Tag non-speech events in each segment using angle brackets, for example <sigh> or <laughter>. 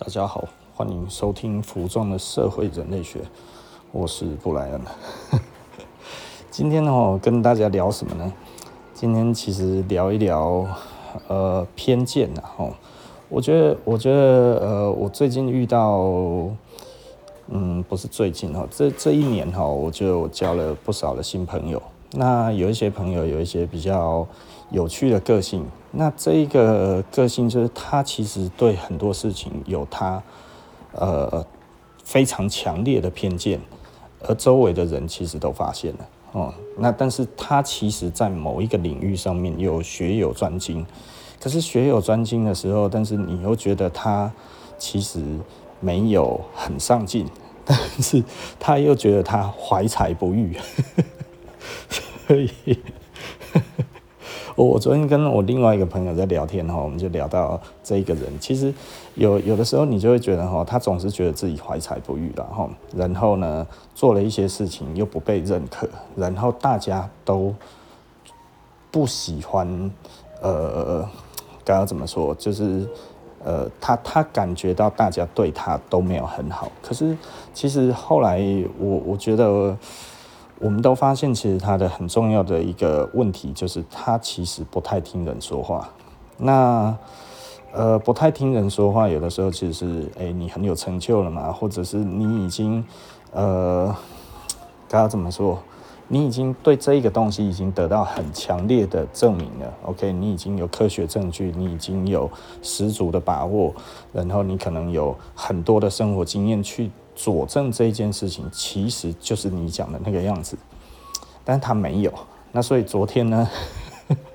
大家好，欢迎收听《服装的社会人类学》，我是布莱恩。<laughs> 今天呢，跟大家聊什么呢？今天其实聊一聊呃偏见呐。哦，我觉得，我觉得呃，我最近遇到，嗯，不是最近哈，这这一年哈，我觉得我交了不少的新朋友。那有一些朋友有一些比较有趣的个性，那这一个个性就是他其实对很多事情有他呃非常强烈的偏见，而周围的人其实都发现了哦。那但是他其实在某一个领域上面有学有专精，可是学有专精的时候，但是你又觉得他其实没有很上进，但是他又觉得他怀才不遇。<laughs> 所以，我昨天跟我另外一个朋友在聊天哈，我们就聊到这一个人，其实有有的时候你就会觉得哈，他总是觉得自己怀才不遇了哈，然后呢，做了一些事情又不被认可，然后大家都不喜欢，呃，该要怎么说，就是呃，他他感觉到大家对他都没有很好，可是其实后来我我觉得。我们都发现，其实他的很重要的一个问题就是，他其实不太听人说话。那呃，不太听人说话，有的时候其实是，诶，你很有成就了嘛，或者是你已经呃，该要怎么说？你已经对这一个东西已经得到很强烈的证明了。OK，你已经有科学证据，你已经有十足的把握，然后你可能有很多的生活经验去。佐证这件事情其实就是你讲的那个样子，但是他没有。那所以昨天呢，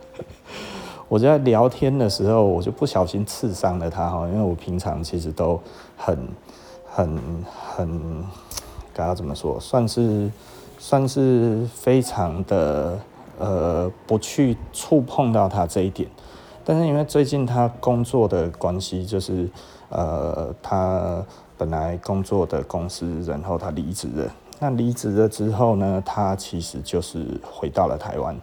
<laughs> 我在聊天的时候，我就不小心刺伤了他哈，因为我平常其实都很、很、很，该要怎么说，算是算是非常的呃，不去触碰到他这一点。但是因为最近他工作的关系，就是呃，他。本来工作的公司，然后他离职了。那离职了之后呢，他其实就是回到了台湾。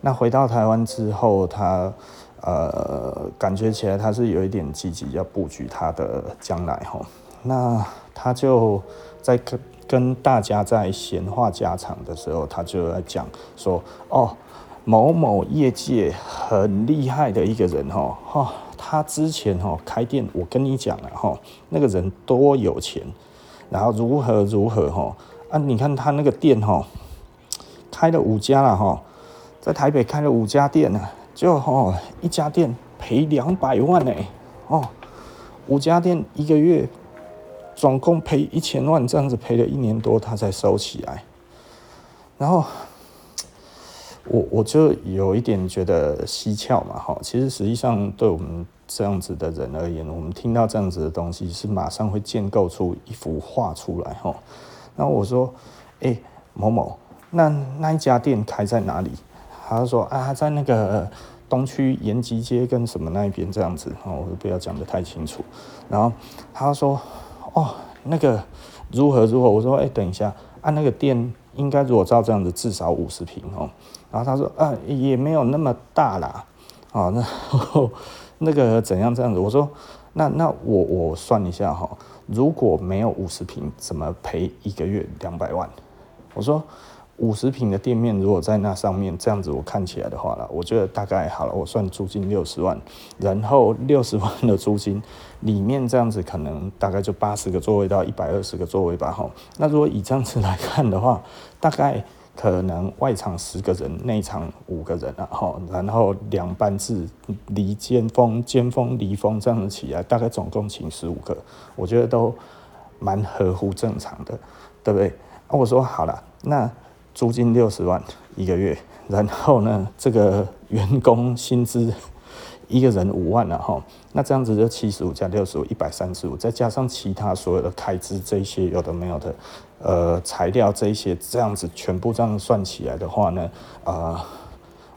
那回到台湾之后，他呃，感觉起来他是有一点积极要布局他的将来哈。那他就在跟跟大家在闲话家常的时候，他就在讲说：“哦，某某业界很厉害的一个人哈，哈。”他之前哈开店，我跟你讲了哈，那个人多有钱，然后如何如何哈啊！你看他那个店哈，开了五家了哈，在台北开了五家店呢，就哈一家店赔两百万呢哦，五家店一个月总共赔一千万，这样子赔了一年多，他才收起来，然后。我我就有一点觉得蹊跷嘛，哈，其实实际上对我们这样子的人而言，我们听到这样子的东西，是马上会建构出一幅画出来，哈。然后我说，哎，某某，那那一家店开在哪里？他说啊，在那个东区延吉街跟什么那一边这样子，哦，我不要讲得太清楚。然后他说，哦，那个如何如何？我说，哎，等一下，按那个店。应该如果照这样子，至少五十平哦。然后他说啊，也没有那么大啦，啊，那 <laughs> 那个怎样这样子？我说那那我我算一下哈，如果没有五十平，怎么赔一个月两百万？我说。五十平的店面，如果在那上面这样子，我看起来的话啦，我觉得大概好了，我算租金六十万，然后六十万的租金里面这样子，可能大概就八十个座位到一百二十个座位吧，哈。那如果以这样子来看的话，大概可能外场十个人，内场五个人啊，哈，然后两班制离尖峰、尖峰离峰这样子起来，大概总共请十五个，我觉得都蛮合乎正常的，对不对？那我说好了，那。租金六十万一个月，然后呢，这个员工薪资一个人五万了哈，那这样子就七十五加六十五，一百三十五，再加上其他所有的开支，这些有的没有的，呃，材料这一些，这样子全部这样算起来的话呢，啊、呃，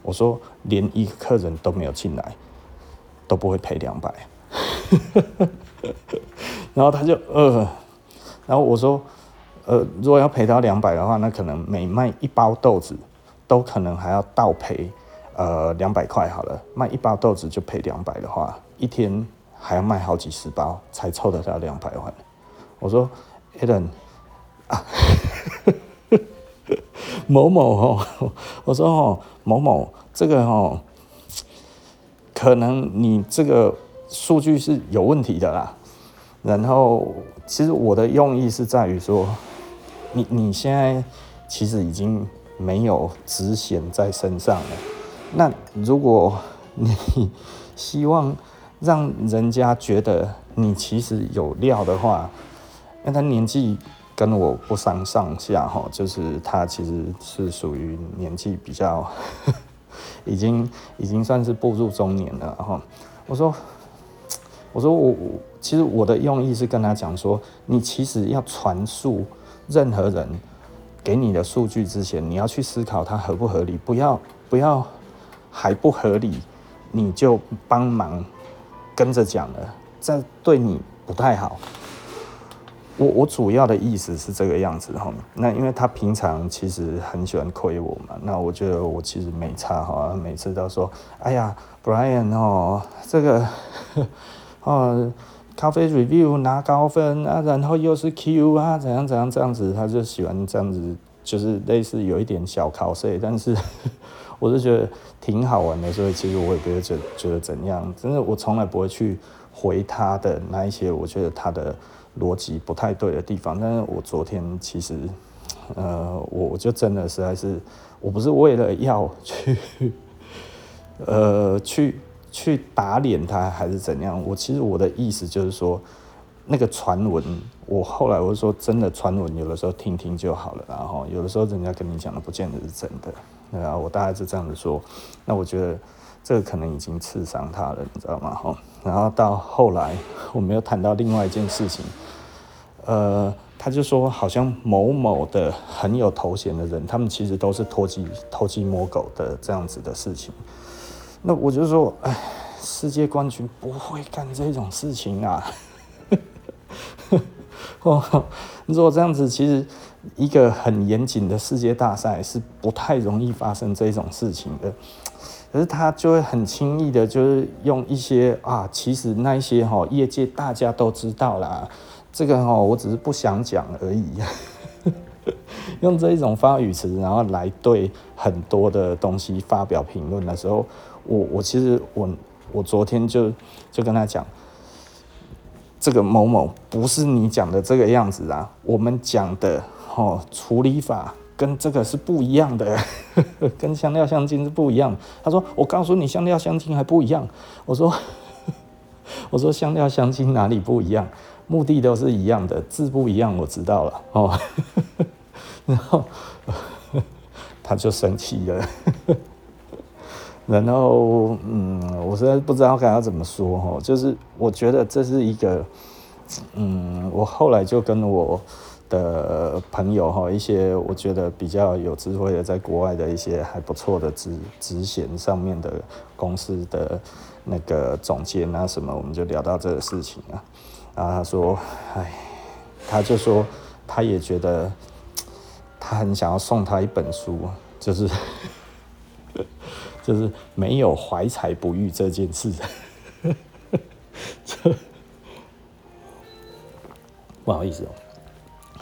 我说连一个客人都没有进来，都不会赔两百，<laughs> 然后他就呃，然后我说。呃，如果要赔到两百的话，那可能每卖一包豆子，都可能还要倒赔，呃，两百块好了。卖一包豆子就赔两百的话，一天还要卖好几十包才凑得到两百万。我说，Alan 啊，某某哦，<laughs> 我说哦，某某这个哦，可能你这个数据是有问题的啦。然后，其实我的用意是在于说，你你现在其实已经没有职衔在身上了。那如果你希望让人家觉得你其实有料的话，那他年纪跟我不相上下哈，就是他其实是属于年纪比较，<laughs> 已经已经算是步入中年了哈。我说。我说我其实我的用意是跟他讲说，你其实要传述任何人给你的数据之前，你要去思考它合不合理，不要不要还不合理你就帮忙跟着讲了，这对你不太好。我我主要的意思是这个样子哈，那因为他平常其实很喜欢亏我嘛，那我觉得我其实没差哈，每次都说，哎呀，Brian 哦，这个。哦，咖啡 review 拿高分啊，然后又是 Q 啊，怎样怎样这样子，他就喜欢这样子，就是类似有一点小考试，但是 <laughs> 我是觉得挺好玩的，所以其实我也不会觉得觉得怎样，真的我从来不会去回他的那一些我觉得他的逻辑不太对的地方。但是我昨天其实，呃，我就真的实在是，我不是为了要去，<laughs> 呃，去。去打脸他还是怎样？我其实我的意思就是说，那个传闻，我后来我说，真的传闻有的时候听听就好了，然后有的时候人家跟你讲的不见得是真的，对啊，我大概是这样子说。那我觉得这个可能已经刺伤他了，你知道吗？哈，然后到后来我们又谈到另外一件事情，呃，他就说好像某某的很有头衔的人，他们其实都是偷鸡偷鸡摸狗的这样子的事情。那我就说，哎，世界冠军不会干这种事情啊！<laughs> 哦，如果这样子，其实一个很严谨的世界大赛是不太容易发生这种事情的。可是他就会很轻易的，就是用一些啊，其实那一些哈，业界大家都知道啦，这个哈，我只是不想讲而已。<laughs> 用这一种发语词，然后来对很多的东西发表评论的时候。我我其实我我昨天就就跟他讲，这个某某不是你讲的这个样子啊，我们讲的哦处理法跟这个是不一样的，<laughs> 跟香料香精是不一样。他说我告诉你香料香精还不一样，我说 <laughs> 我说香料香精哪里不一样？目的都是一样的，字不一样我知道了哦，<laughs> 然后他就生气了。然后，嗯，我实在不知道该要怎么说哈，就是我觉得这是一个，嗯，我后来就跟我的朋友哈，一些我觉得比较有智慧的，在国外的一些还不错的职职衔上面的公司的那个总监啊什么，我们就聊到这个事情啊，然后他说，哎，他就说他也觉得他很想要送他一本书，就是。<laughs> 就是没有怀才不遇这件事，<laughs> <laughs> 不好意思哦，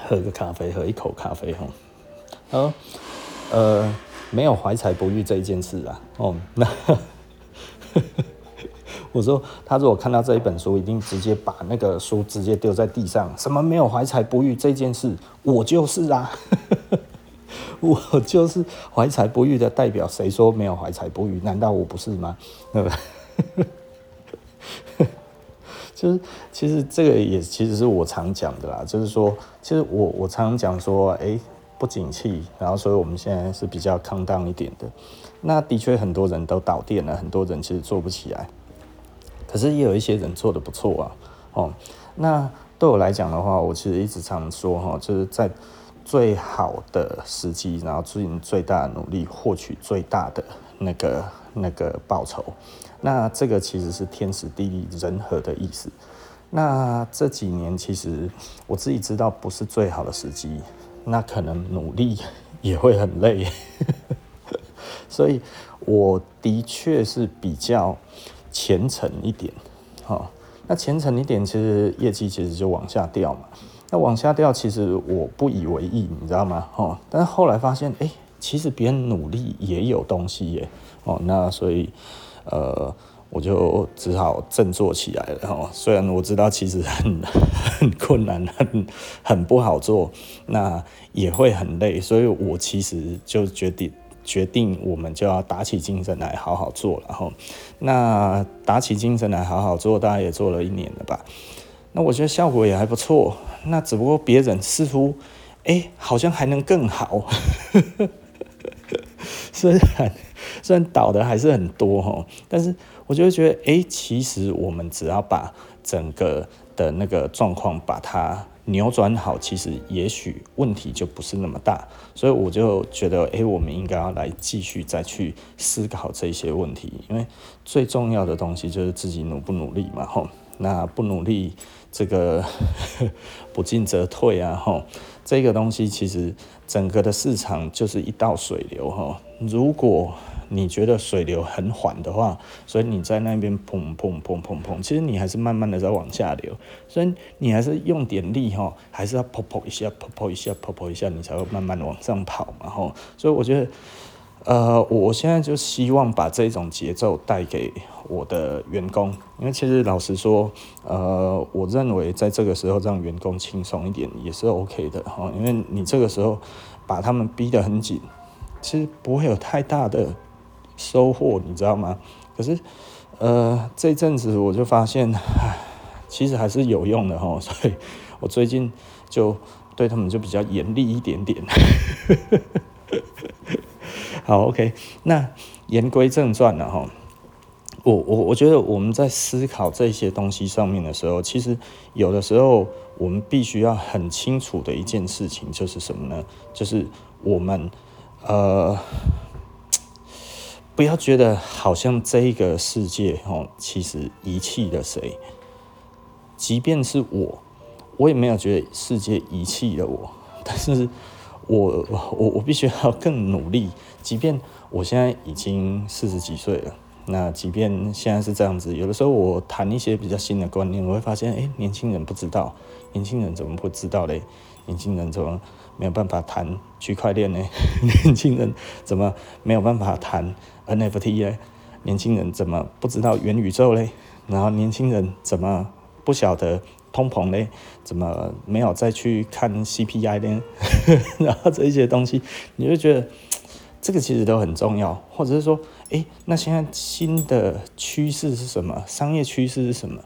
喝个咖啡，喝一口咖啡哈。呃，呃，没有怀才不遇这一件事啊。哦，那 <laughs> 我说他如果看到这一本书，一定直接把那个书直接丢在地上。什么没有怀才不遇这件事？我就是啊。<laughs> 我就是怀才不遇的代表，谁说没有怀才不遇？难道我不是吗？对吧？就是其实这个也其实是我常讲的啦，就是说，其实我我常讲说，哎、不景气，然后所以我们现在是比较康当一点的。那的确很多人都倒店了，很多人其实做不起来，可是也有一些人做得不错啊。哦，那对我来讲的话，我其实一直常说哈，就是在。最好的时机，然后尽最大的努力获取最大的那个那个报酬，那这个其实是天时地利人和的意思。那这几年其实我自己知道不是最好的时机，那可能努力也会很累，<laughs> 所以我的确是比较虔诚一点。哦那虔诚一点，其实业绩其实就往下掉嘛。那往下掉，其实我不以为意，你知道吗？哦，但是后来发现，哎、其实别人努力也有东西耶。哦，那所以，呃，我就只好振作起来了。哦，虽然我知道其实很很困难，很很不好做，那也会很累，所以我其实就决定决定，我们就要打起精神来好好做。然后，那打起精神来好好做，大概也做了一年了吧。那我觉得效果也还不错，那只不过别人似乎，哎、好像还能更好。<laughs> 虽然虽然倒的还是很多哈，但是我就会觉得，哎、其实我们只要把整个的那个状况把它扭转好，其实也许问题就不是那么大。所以我就觉得，哎、我们应该要来继续再去思考这些问题，因为最重要的东西就是自己努不努力嘛，吼。那不努力，这个 <laughs> 不进则退啊！吼，这个东西其实整个的市场就是一道水流哈。如果你觉得水流很缓的话，所以你在那边砰砰砰砰砰，其实你还是慢慢的在往下流。所以你还是用点力哈，还是要噗噗一下，噗噗一下，噗噗一下，你才会慢慢的往上跑嘛！吼，所以我觉得。呃，我现在就希望把这种节奏带给我的员工，因为其实老实说，呃，我认为在这个时候让员工轻松一点也是 OK 的哈，因为你这个时候把他们逼得很紧，其实不会有太大的收获，你知道吗？可是，呃，这阵子我就发现，其实还是有用的哈，所以我最近就对他们就比较严厉一点点。好，OK，那言归正传了哈。我我我觉得我们在思考这些东西上面的时候，其实有的时候我们必须要很清楚的一件事情就是什么呢？就是我们呃，不要觉得好像这个世界哦，其实遗弃了谁。即便是我，我也没有觉得世界遗弃了我，但是。我我我必须要更努力，即便我现在已经四十几岁了，那即便现在是这样子，有的时候我谈一些比较新的观念，我会发现，哎、年轻人不知道，年轻人怎么不知道嘞？年轻人怎么没有办法谈区块链呢？<laughs> 年轻人怎么没有办法谈 NFT 呢？年轻人怎么不知道元宇宙嘞？然后年轻人怎么不晓得？通膨呢？怎么没有再去看 CPI 呢？<laughs> 然后这一些东西，你就觉得这个其实都很重要，或者是说，诶，那现在新的趋势是什么？商业趋势是什么？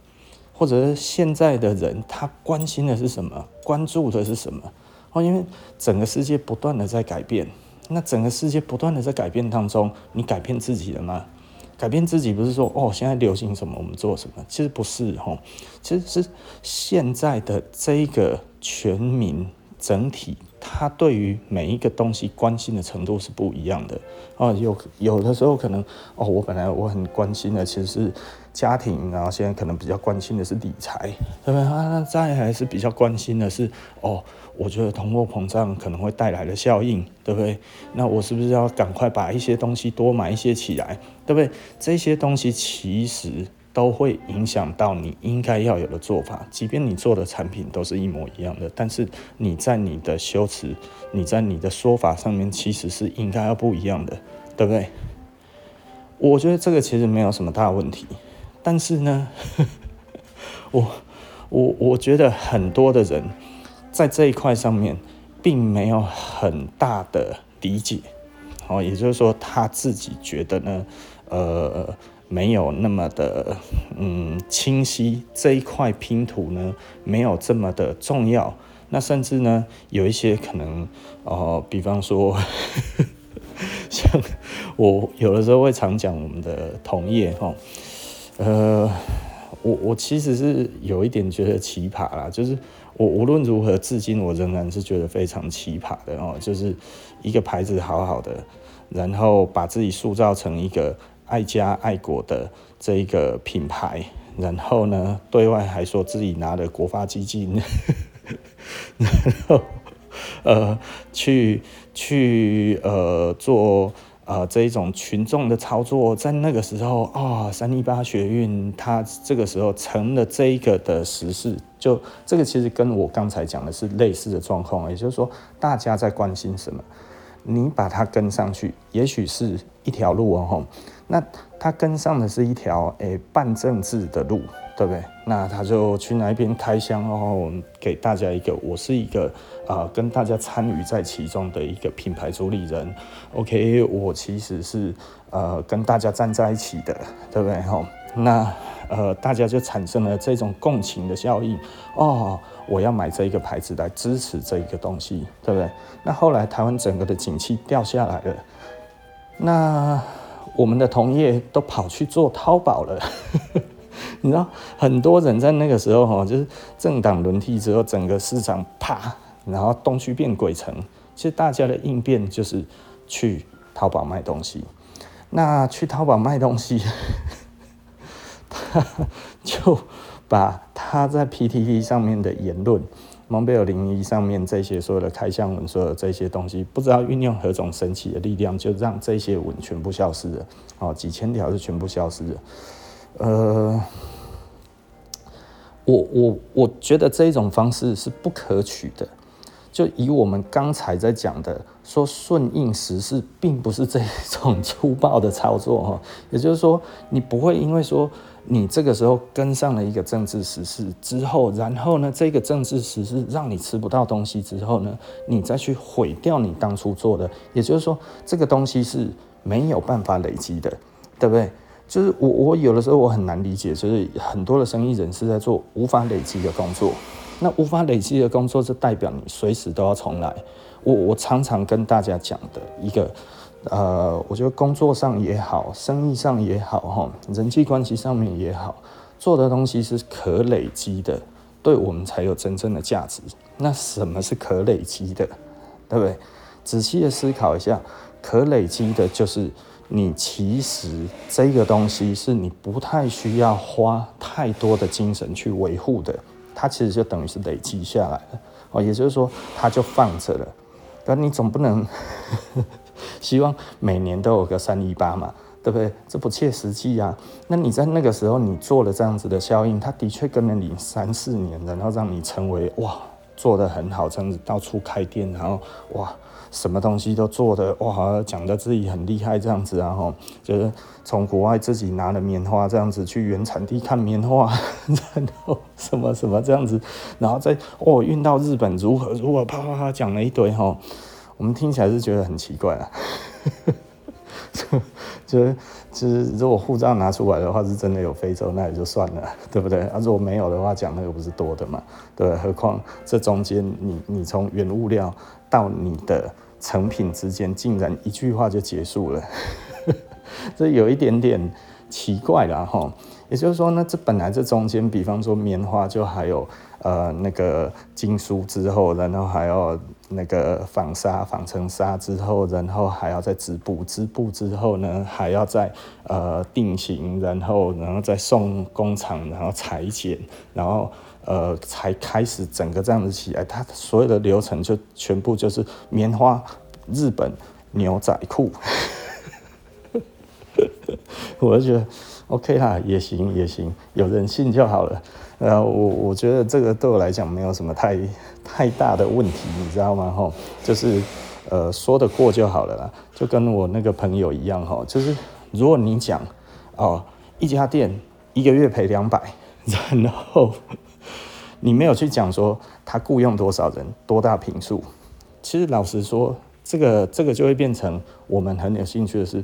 或者是现在的人他关心的是什么？关注的是什么？哦，因为整个世界不断的在改变，那整个世界不断的在改变当中，你改变自己了吗？改变自己不是说哦，现在流行什么我们做什么，其实不是吼，其实是现在的这个全民整体，他对于每一个东西关心的程度是不一样的哦。有有的时候可能哦，我本来我很关心的其实是家庭，然后现在可能比较关心的是理财，对不对啊？那再还是比较关心的是哦。我觉得通货膨胀可能会带来的效应，对不对？那我是不是要赶快把一些东西多买一些起来，对不对？这些东西其实都会影响到你应该要有的做法，即便你做的产品都是一模一样的，但是你在你的修辞、你在你的说法上面，其实是应该要不一样的，对不对？我觉得这个其实没有什么大问题，但是呢，<laughs> 我我我觉得很多的人。在这一块上面，并没有很大的理解，哦，也就是说他自己觉得呢，呃，没有那么的嗯清晰，这一块拼图呢，没有这么的重要。那甚至呢，有一些可能，哦、呃，比方说，<laughs> 像我有的时候会常讲我们的同业，哈，呃，我我其实是有一点觉得奇葩啦，就是。我无论如何，至今我仍然是觉得非常奇葩的哦，就是一个牌子好好的，然后把自己塑造成一个爱家爱国的这一个品牌，然后呢，对外还说自己拿了国发基金，<laughs> 然后呃，去去呃做呃，这一种群众的操作，在那个时候啊，三一八学运，它这个时候成了这一个的时事，就这个其实跟我刚才讲的是类似的状况，也就是说，大家在关心什么，你把它跟上去，也许是一条路哦，那他跟上的是一条诶半政治的路。对不对？那他就去那边开箱，然后给大家一个，我是一个啊、呃，跟大家参与在其中的一个品牌主理人。OK，我其实是呃跟大家站在一起的，对不对？吼，那呃大家就产生了这种共情的效应。哦，我要买这一个牌子来支持这一个东西，对不对？那后来台湾整个的景气掉下来了，那我们的同业都跑去做淘宝了。<laughs> 你知道很多人在那个时候哈，就是政党轮替之后，整个市场啪，然后东区变鬼城。其实大家的应变就是去淘宝卖东西。那去淘宝卖东西，<laughs> 他就把他在 PTT 上面的言论、蒙贝尔零一上面这些所有的开箱文，所有这些东西，不知道运用何种神奇的力量，就让这些文全部消失了。哦，几千条是全部消失了。呃，我我我觉得这一种方式是不可取的。就以我们刚才在讲的，说顺应时势，并不是这种粗暴的操作哈。也就是说，你不会因为说你这个时候跟上了一个政治时事之后，然后呢，这个政治时事让你吃不到东西之后呢，你再去毁掉你当初做的。也就是说，这个东西是没有办法累积的，对不对？就是我，我有的时候我很难理解，就是很多的生意人是在做无法累积的工作。那无法累积的工作，就代表你随时都要重来。我我常常跟大家讲的一个，呃，我觉得工作上也好，生意上也好，哈，人际关系上面也好，做的东西是可累积的，对我们才有真正的价值。那什么是可累积的？对不对？仔细的思考一下，可累积的就是。你其实这个东西是你不太需要花太多的精神去维护的，它其实就等于是累积下来了哦，也就是说它就放着了。<laughs> 但你总不能希望每年都有个三一八嘛，对不对？这不切实际啊。那你在那个时候你做了这样子的效应，它的确跟了你三四年，然后让你成为哇做得很好，这样子到处开店，然后哇。什么东西都做的哇，讲的自己很厉害这样子啊，吼，就是从国外自己拿了棉花这样子去原产地看棉花，<laughs> 然后什么什么这样子，然后再哦运到日本如何如何啪啪啪讲了一堆吼，我们听起来是觉得很奇怪啊，<laughs> 就就是就是如果护照拿出来的话是真的有非洲，那也就算了，对不对？啊，如果没有的话，讲那个不是多的嘛，对，何况这中间你你从原物料到你的。成品之间竟然一句话就结束了，<laughs> 这有一点点奇怪了哈。也就是说呢，这本来这中间，比方说棉花就还有呃那个经书之后，然后还要那个纺纱，纺成纱之后，然后还要再织布，织布之后呢，还要再呃定型，然后然后再送工厂，然后裁剪，然后。呃，才开始整个这样子起来，它所有的流程就全部就是棉花、日本牛仔裤，<laughs> 我就觉得 OK 啦，也行也行，有人信就好了。呃，我我觉得这个对我来讲没有什么太太大的问题，你知道吗？吼，就是呃说得过就好了啦，就跟我那个朋友一样哈，就是如果你讲哦，一家店一个月赔两百，<laughs> 然后。你没有去讲说他雇佣多少人，多大平数，其实老实说，这个这个就会变成我们很有兴趣的是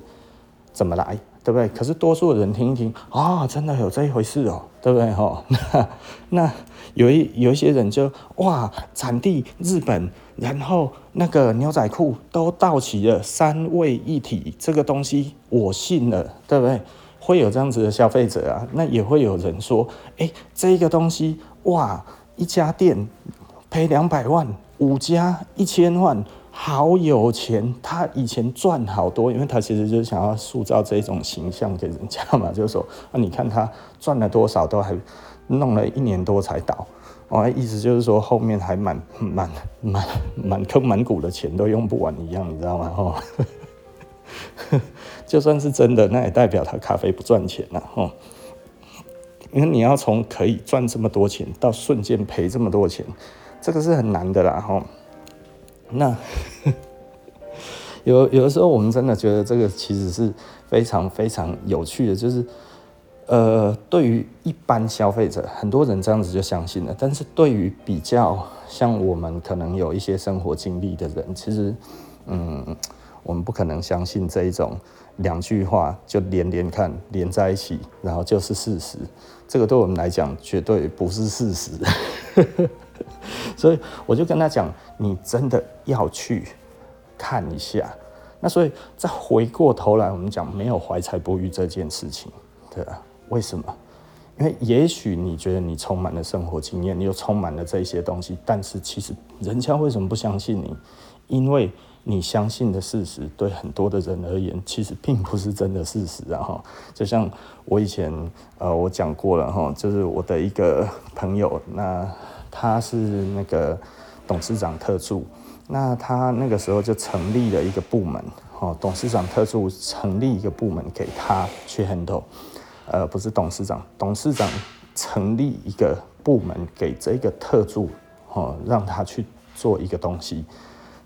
怎么来，对不对？可是多数的人听一听啊、真的有这一回事哦，对不对？哈，<laughs> 那那有一有一些人就哇，产地日本，然后那个牛仔裤都到齐了，三位一体，这个东西我信了，对不对？会有这样子的消费者啊，那也会有人说，哎，这个东西。哇！一家店赔两百万，五家一千万，好有钱。他以前赚好多，因为他其实就是想要塑造这种形象给人家嘛，就是说啊，你看他赚了多少，都还弄了一年多才倒。哦，意思就是说后面还满满满满坑满谷的钱都用不完一样，你知道吗？哦，<laughs> 就算是真的，那也代表他咖啡不赚钱了哦。因为你要从可以赚这么多钱到瞬间赔这么多钱，这个是很难的啦哈。那 <laughs> 有有的时候，我们真的觉得这个其实是非常非常有趣的，就是呃，对于一般消费者，很多人这样子就相信了，但是对于比较像我们可能有一些生活经历的人，其实嗯，我们不可能相信这一种两句话就连连看连在一起，然后就是事实。这个对我们来讲绝对不是事实，<laughs> 所以我就跟他讲，你真的要去看一下。那所以再回过头来，我们讲没有怀才不遇这件事情，对啊，为什么？因为也许你觉得你充满了生活经验，你又充满了这些东西，但是其实人家为什么不相信你？因为你相信的事实，对很多的人而言，其实并不是真的事实啊！哈，就像我以前呃，我讲过了哈，就是我的一个朋友，那他是那个董事长特助，那他那个时候就成立了一个部门，哈，董事长特助成立一个部门给他去 handle，呃，不是董事长，董事长成立一个部门给这个特助，哈，让他去做一个东西。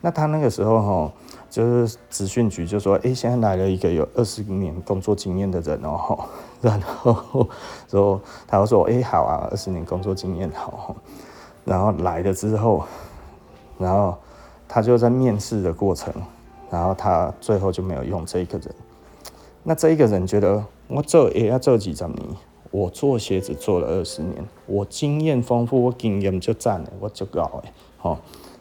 那他那个时候哈，就是职训局就说，哎、现在来了一个有二十年工作经验的人哦，<laughs> 然后说他就说，哎、好啊，二十年工作经验好，然后来了之后，然后他就在面试的过程，然后他最后就没有用这一个人。那这一个人觉得我做也要做几十年，我做鞋子做了二十年，我经验丰富，我经验就占了，我就搞哎，好，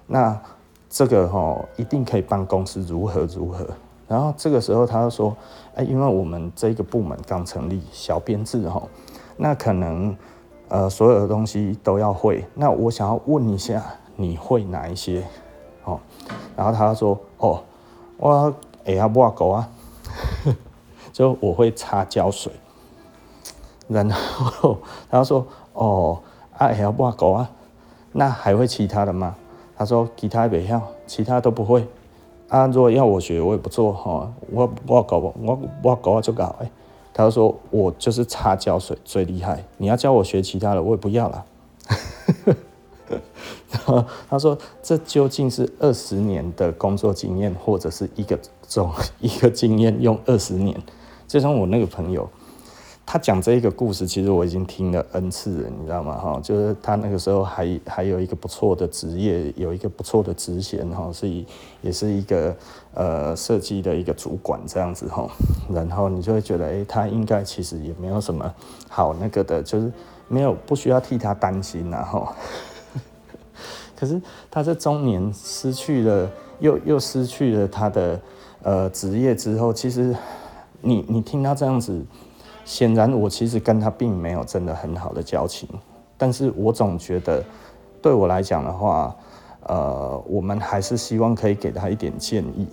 那。这个哈一定可以帮公司如何如何，然后这个时候他就说，哎，因为我们这个部门刚成立，小编制哈，那可能呃所有的东西都要会，那我想要问一下，你会哪一些？哦，然后他说，哦，我哎呀不狗啊，<laughs> 就我会擦胶水，然后他说，哦，啊哎呀不狗啊，那还会其他的吗？他说：“其他不要，其他都不会。啊，如果要我学，我也不做哈。我我搞我我搞就搞。哎，他说我就是擦胶水最厉害。你要教我学其他的，我也不要了。然 <laughs> 后他说：这究竟是二十年的工作经验，或者是一个种一个经验用二十年？就像我那个朋友。”他讲这一个故事，其实我已经听了 N 次了，你知道吗？哈，就是他那个时候还还有一个不错的职业，有一个不错的职衔，哈，是也是一个呃设计的一个主管这样子，哈。然后你就会觉得，哎，他应该其实也没有什么好那个的，就是没有不需要替他担心，然后，<laughs> 可是他在中年失去了，又又失去了他的呃职业之后，其实你你听他这样子。显然，我其实跟他并没有真的很好的交情，但是我总觉得，对我来讲的话，呃，我们还是希望可以给他一点建议。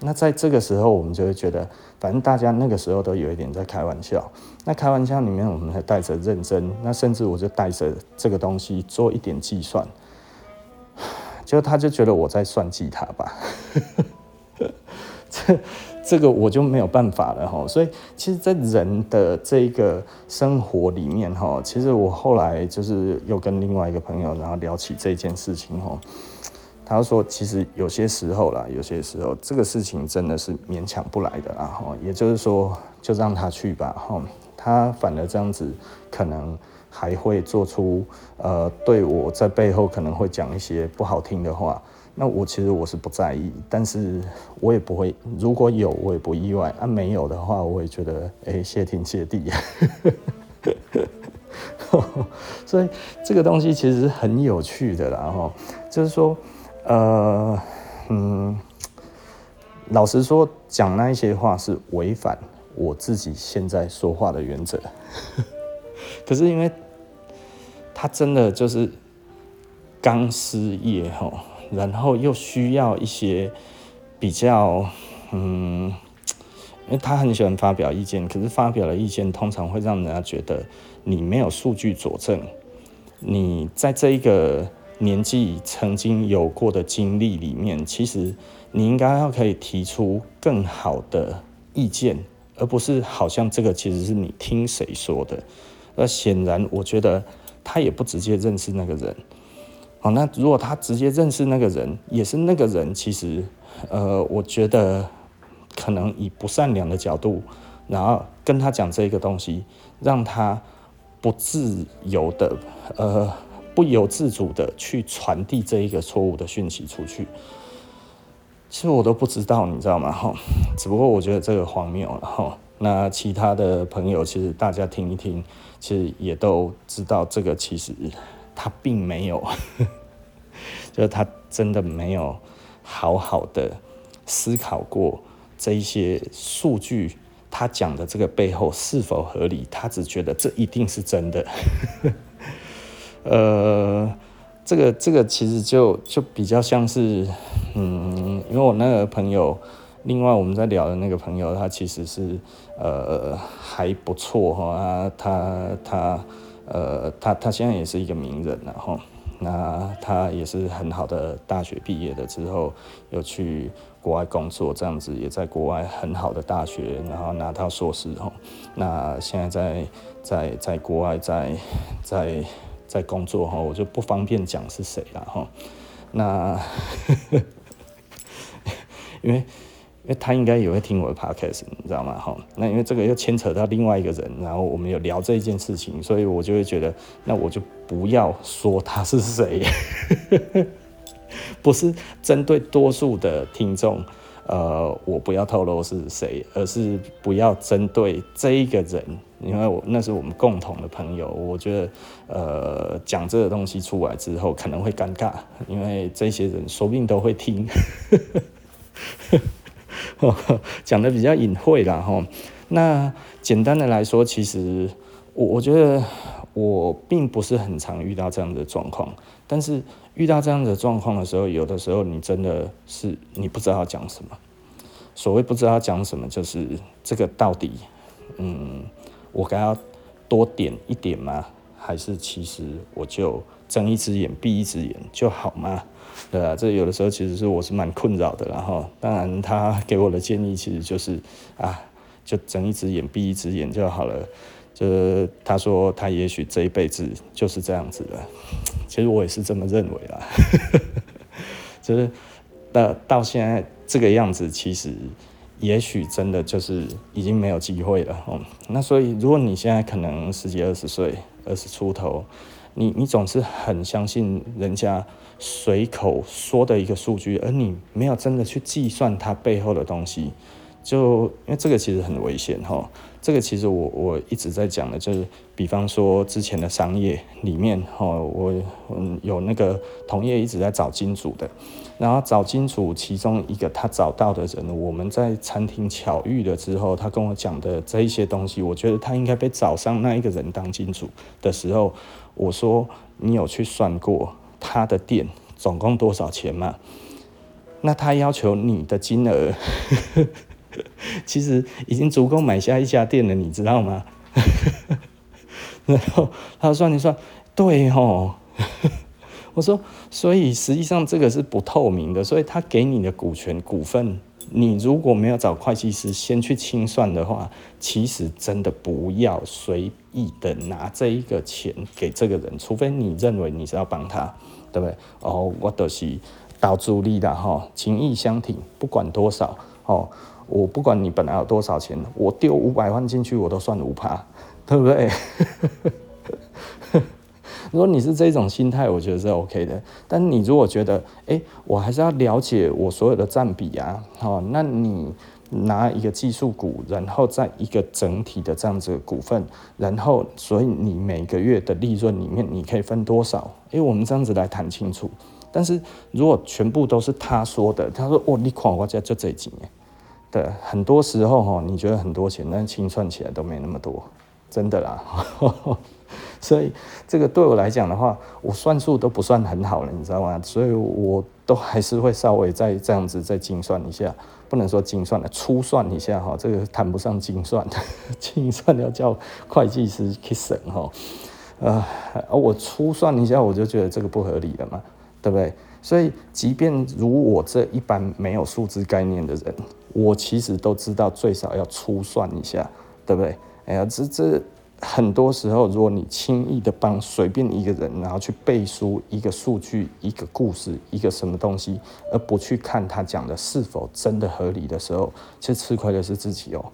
那在这个时候，我们就会觉得，反正大家那个时候都有一点在开玩笑。那开玩笑里面，我们还带着认真。那甚至我就带着这个东西做一点计算，就他就觉得我在算计他吧。这。<laughs> 这个我就没有办法了哈，所以其实，在人的这个生活里面哈，其实我后来就是又跟另外一个朋友，然后聊起这件事情哈，他说，其实有些时候啦，有些时候这个事情真的是勉强不来的啦哈，也就是说，就让他去吧哈，他反而这样子可能还会做出呃，对我在背后可能会讲一些不好听的话。那我其实我是不在意，但是我也不会，如果有我也不意外，啊没有的话，我也觉得哎谢天谢地，<laughs> 所以这个东西其实是很有趣的啦哈，就是说呃嗯，老实说讲那一些话是违反我自己现在说话的原则，<laughs> 可是因为他真的就是刚失业哈。然后又需要一些比较，嗯，因为他很喜欢发表意见，可是发表的意见通常会让人家觉得你没有数据佐证，你在这一个年纪曾经有过的经历里面，其实你应该要可以提出更好的意见，而不是好像这个其实是你听谁说的。那显然，我觉得他也不直接认识那个人。好，那如果他直接认识那个人，也是那个人，其实，呃，我觉得可能以不善良的角度，然后跟他讲这个东西，让他不自由的，呃，不由自主的去传递这一个错误的讯息出去。其实我都不知道，你知道吗？哈，只不过我觉得这个荒谬了哈。那其他的朋友，其实大家听一听，其实也都知道，这个其实他并没有，<laughs> 就是他真的没有好好的思考过这一些数据，他讲的这个背后是否合理，他只觉得这一定是真的。<laughs> 呃。这个这个其实就就比较像是，嗯，因为我那个朋友，另外我们在聊的那个朋友，他其实是呃还不错哈，他他他呃他他现在也是一个名人然后，那他也是很好的大学毕业的之后，又去国外工作，这样子也在国外很好的大学，然后拿到硕士哈，那现在在在在国外在在。在工作哈，我就不方便讲是谁了哈。那 <laughs> 因为因为他应该也会听我的 podcast，你知道吗？哈，那因为这个又牵扯到另外一个人，然后我们有聊这一件事情，所以我就会觉得，那我就不要说他是谁，<laughs> 不是针对多数的听众。呃，我不要透露是谁，而是不要针对这一个人，因为我那是我们共同的朋友。我觉得，呃，讲这个东西出来之后可能会尴尬，因为这些人说不定都会听，<laughs> 讲的比较隐晦啦哈。那简单的来说，其实我我觉得我并不是很常遇到这样的状况，但是。遇到这样的状况的时候，有的时候你真的是你不知道讲什么。所谓不知道讲什么，就是这个到底，嗯，我该要多点一点吗？还是其实我就睁一只眼闭一只眼就好吗？对啊，这有的时候其实是我是蛮困扰的。然后，当然他给我的建议其实就是啊，就睁一只眼闭一只眼就好了。就是他说他也许这一辈子就是这样子的，<tsk> 其实我也是这么认为啦。<laughs> 就是到到现在这个样子，其实也许真的就是已经没有机会了。哦，那所以如果你现在可能十几二十岁，二十出头，你你总是很相信人家随口说的一个数据，而你没有真的去计算它背后的东西。就因为这个其实很危险哈，这个其实我我一直在讲的，就是比方说之前的商业里面哈，我嗯有那个同业一直在找金主的，然后找金主其中一个他找到的人，我们在餐厅巧遇了之后，他跟我讲的这一些东西，我觉得他应该被找上那一个人当金主的时候，我说你有去算过他的店总共多少钱吗？那他要求你的金额。<laughs> 其实已经足够买下一家店了，你知道吗？<laughs> 然后他算一算，对哦。<laughs> 我说，所以实际上这个是不透明的，所以他给你的股权股份，你如果没有找会计师先去清算的话，其实真的不要随意的拿这一个钱给这个人，除非你认为你是要帮他，对不对？哦，我都是到助力的哈，情义相挺，不管多少哦。我不管你本来有多少钱，我丢五百万进去，我都算五趴，对不对？如果你是这种心态，我觉得是 OK 的。但你如果觉得，哎，我还是要了解我所有的占比啊，好，那你拿一个技术股，然后在一个整体的这样子的股份，然后所以你每个月的利润里面，你可以分多少？哎，我们这样子来谈清楚。但是如果全部都是他说的，他说，哦，你看我家就这几年。对，很多时候哈，你觉得很多钱，但清算起来都没那么多，真的啦。所以这个对我来讲的话，我算数都不算很好了，你知道吗？所以我都还是会稍微再这样子再精算一下，不能说精算了，粗算一下哈，这个谈不上精算，<laughs> 精算要叫会计师去审哈。呃，我粗算一下，我就觉得这个不合理了嘛。对不对？所以，即便如我这一般没有数字概念的人，我其实都知道最少要粗算一下，对不对？哎呀，这这很多时候，如果你轻易的帮随便一个人，然后去背书一个数据、一个故事、一个什么东西，而不去看他讲的是否真的合理的时候，其实吃亏的是自己哦。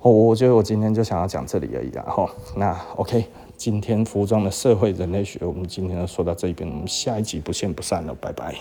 我我觉得我今天就想要讲这里而已啦。吼，那 OK。今天服装的社会人类学，我们今天就说到这边，我们下一集不见不散了，拜拜。